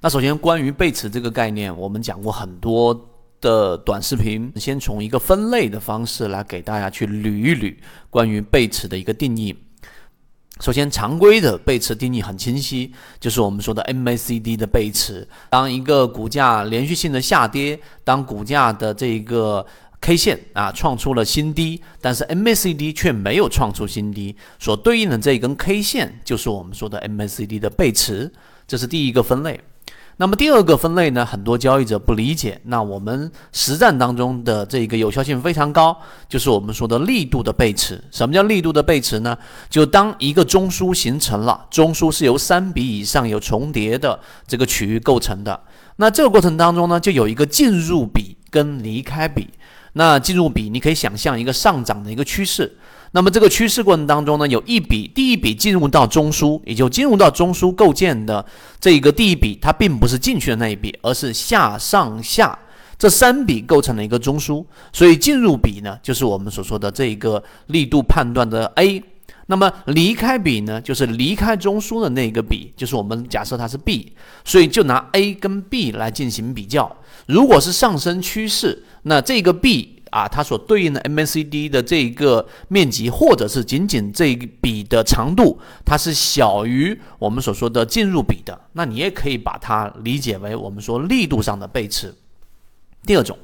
那首先关于背驰这个概念，我们讲过很多的短视频，先从一个分类的方式来给大家去捋一捋关于背驰的一个定义。首先，常规的背驰定义很清晰，就是我们说的 MACD 的背驰。当一个股价连续性的下跌，当股价的这一个 K 线啊创出了新低，但是 MACD 却没有创出新低，所对应的这一根 K 线就是我们说的 MACD 的背驰，这是第一个分类。那么第二个分类呢，很多交易者不理解。那我们实战当中的这个有效性非常高，就是我们说的力度的背驰。什么叫力度的背驰呢？就当一个中枢形成了，中枢是由三笔以上有重叠的这个区域构成的。那这个过程当中呢，就有一个进入比跟离开比。那进入比，你可以想象一个上涨的一个趋势。那么这个趋势过程当中呢，有一笔第一笔进入到中枢，也就进入到中枢构建的这一个第一笔，它并不是进去的那一笔，而是下上下这三笔构成了一个中枢。所以进入笔呢，就是我们所说的这一个力度判断的 A。那么离开笔呢，就是离开中枢的那个笔，就是我们假设它是 B。所以就拿 A 跟 B 来进行比较。如果是上升趋势，那这个 B。啊，它所对应的 MACD 的这一个面积，或者是仅仅这一笔的长度，它是小于我们所说的进入比的，那你也可以把它理解为我们说力度上的背驰。第二种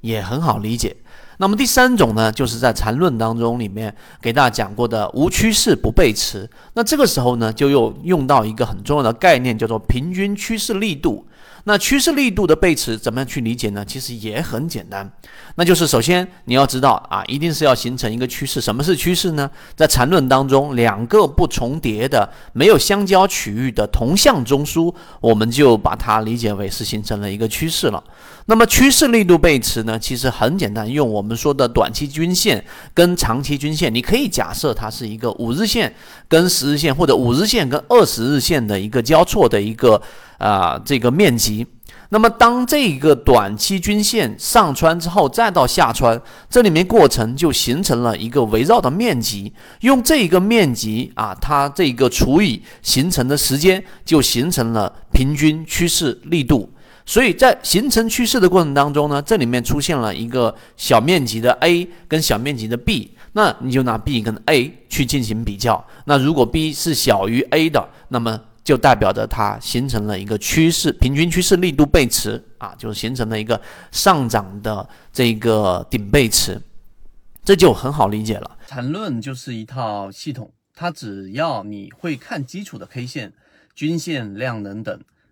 也很好理解。那么第三种呢，就是在缠论当中里面给大家讲过的无趋势不背驰。那这个时候呢，就又用到一个很重要的概念，叫做平均趋势力度。那趋势力度的背驰怎么样去理解呢？其实也很简单，那就是首先你要知道啊，一定是要形成一个趋势。什么是趋势呢？在缠论当中，两个不重叠的、没有相交区域的同向中枢，我们就把它理解为是形成了一个趋势了。那么趋势力度背驰呢，其实很简单，用用我们说的短期均线跟长期均线，你可以假设它是一个五日线跟十日线，或者五日线跟二十日线的一个交错的一个。啊，这个面积，那么当这个短期均线上穿之后，再到下穿，这里面过程就形成了一个围绕的面积，用这一个面积啊，它这个除以形成的时间，就形成了平均趋势力度。所以在形成趋势的过程当中呢，这里面出现了一个小面积的 A 跟小面积的 B，那你就拿 B 跟 A 去进行比较，那如果 B 是小于 A 的，那么就代表着它形成了一个趋势，平均趋势力度背驰啊，就形成了一个上涨的这个顶背驰，这就很好理解了。缠论就是一套系统，它只要你会看基础的 K 线、均线、量能等，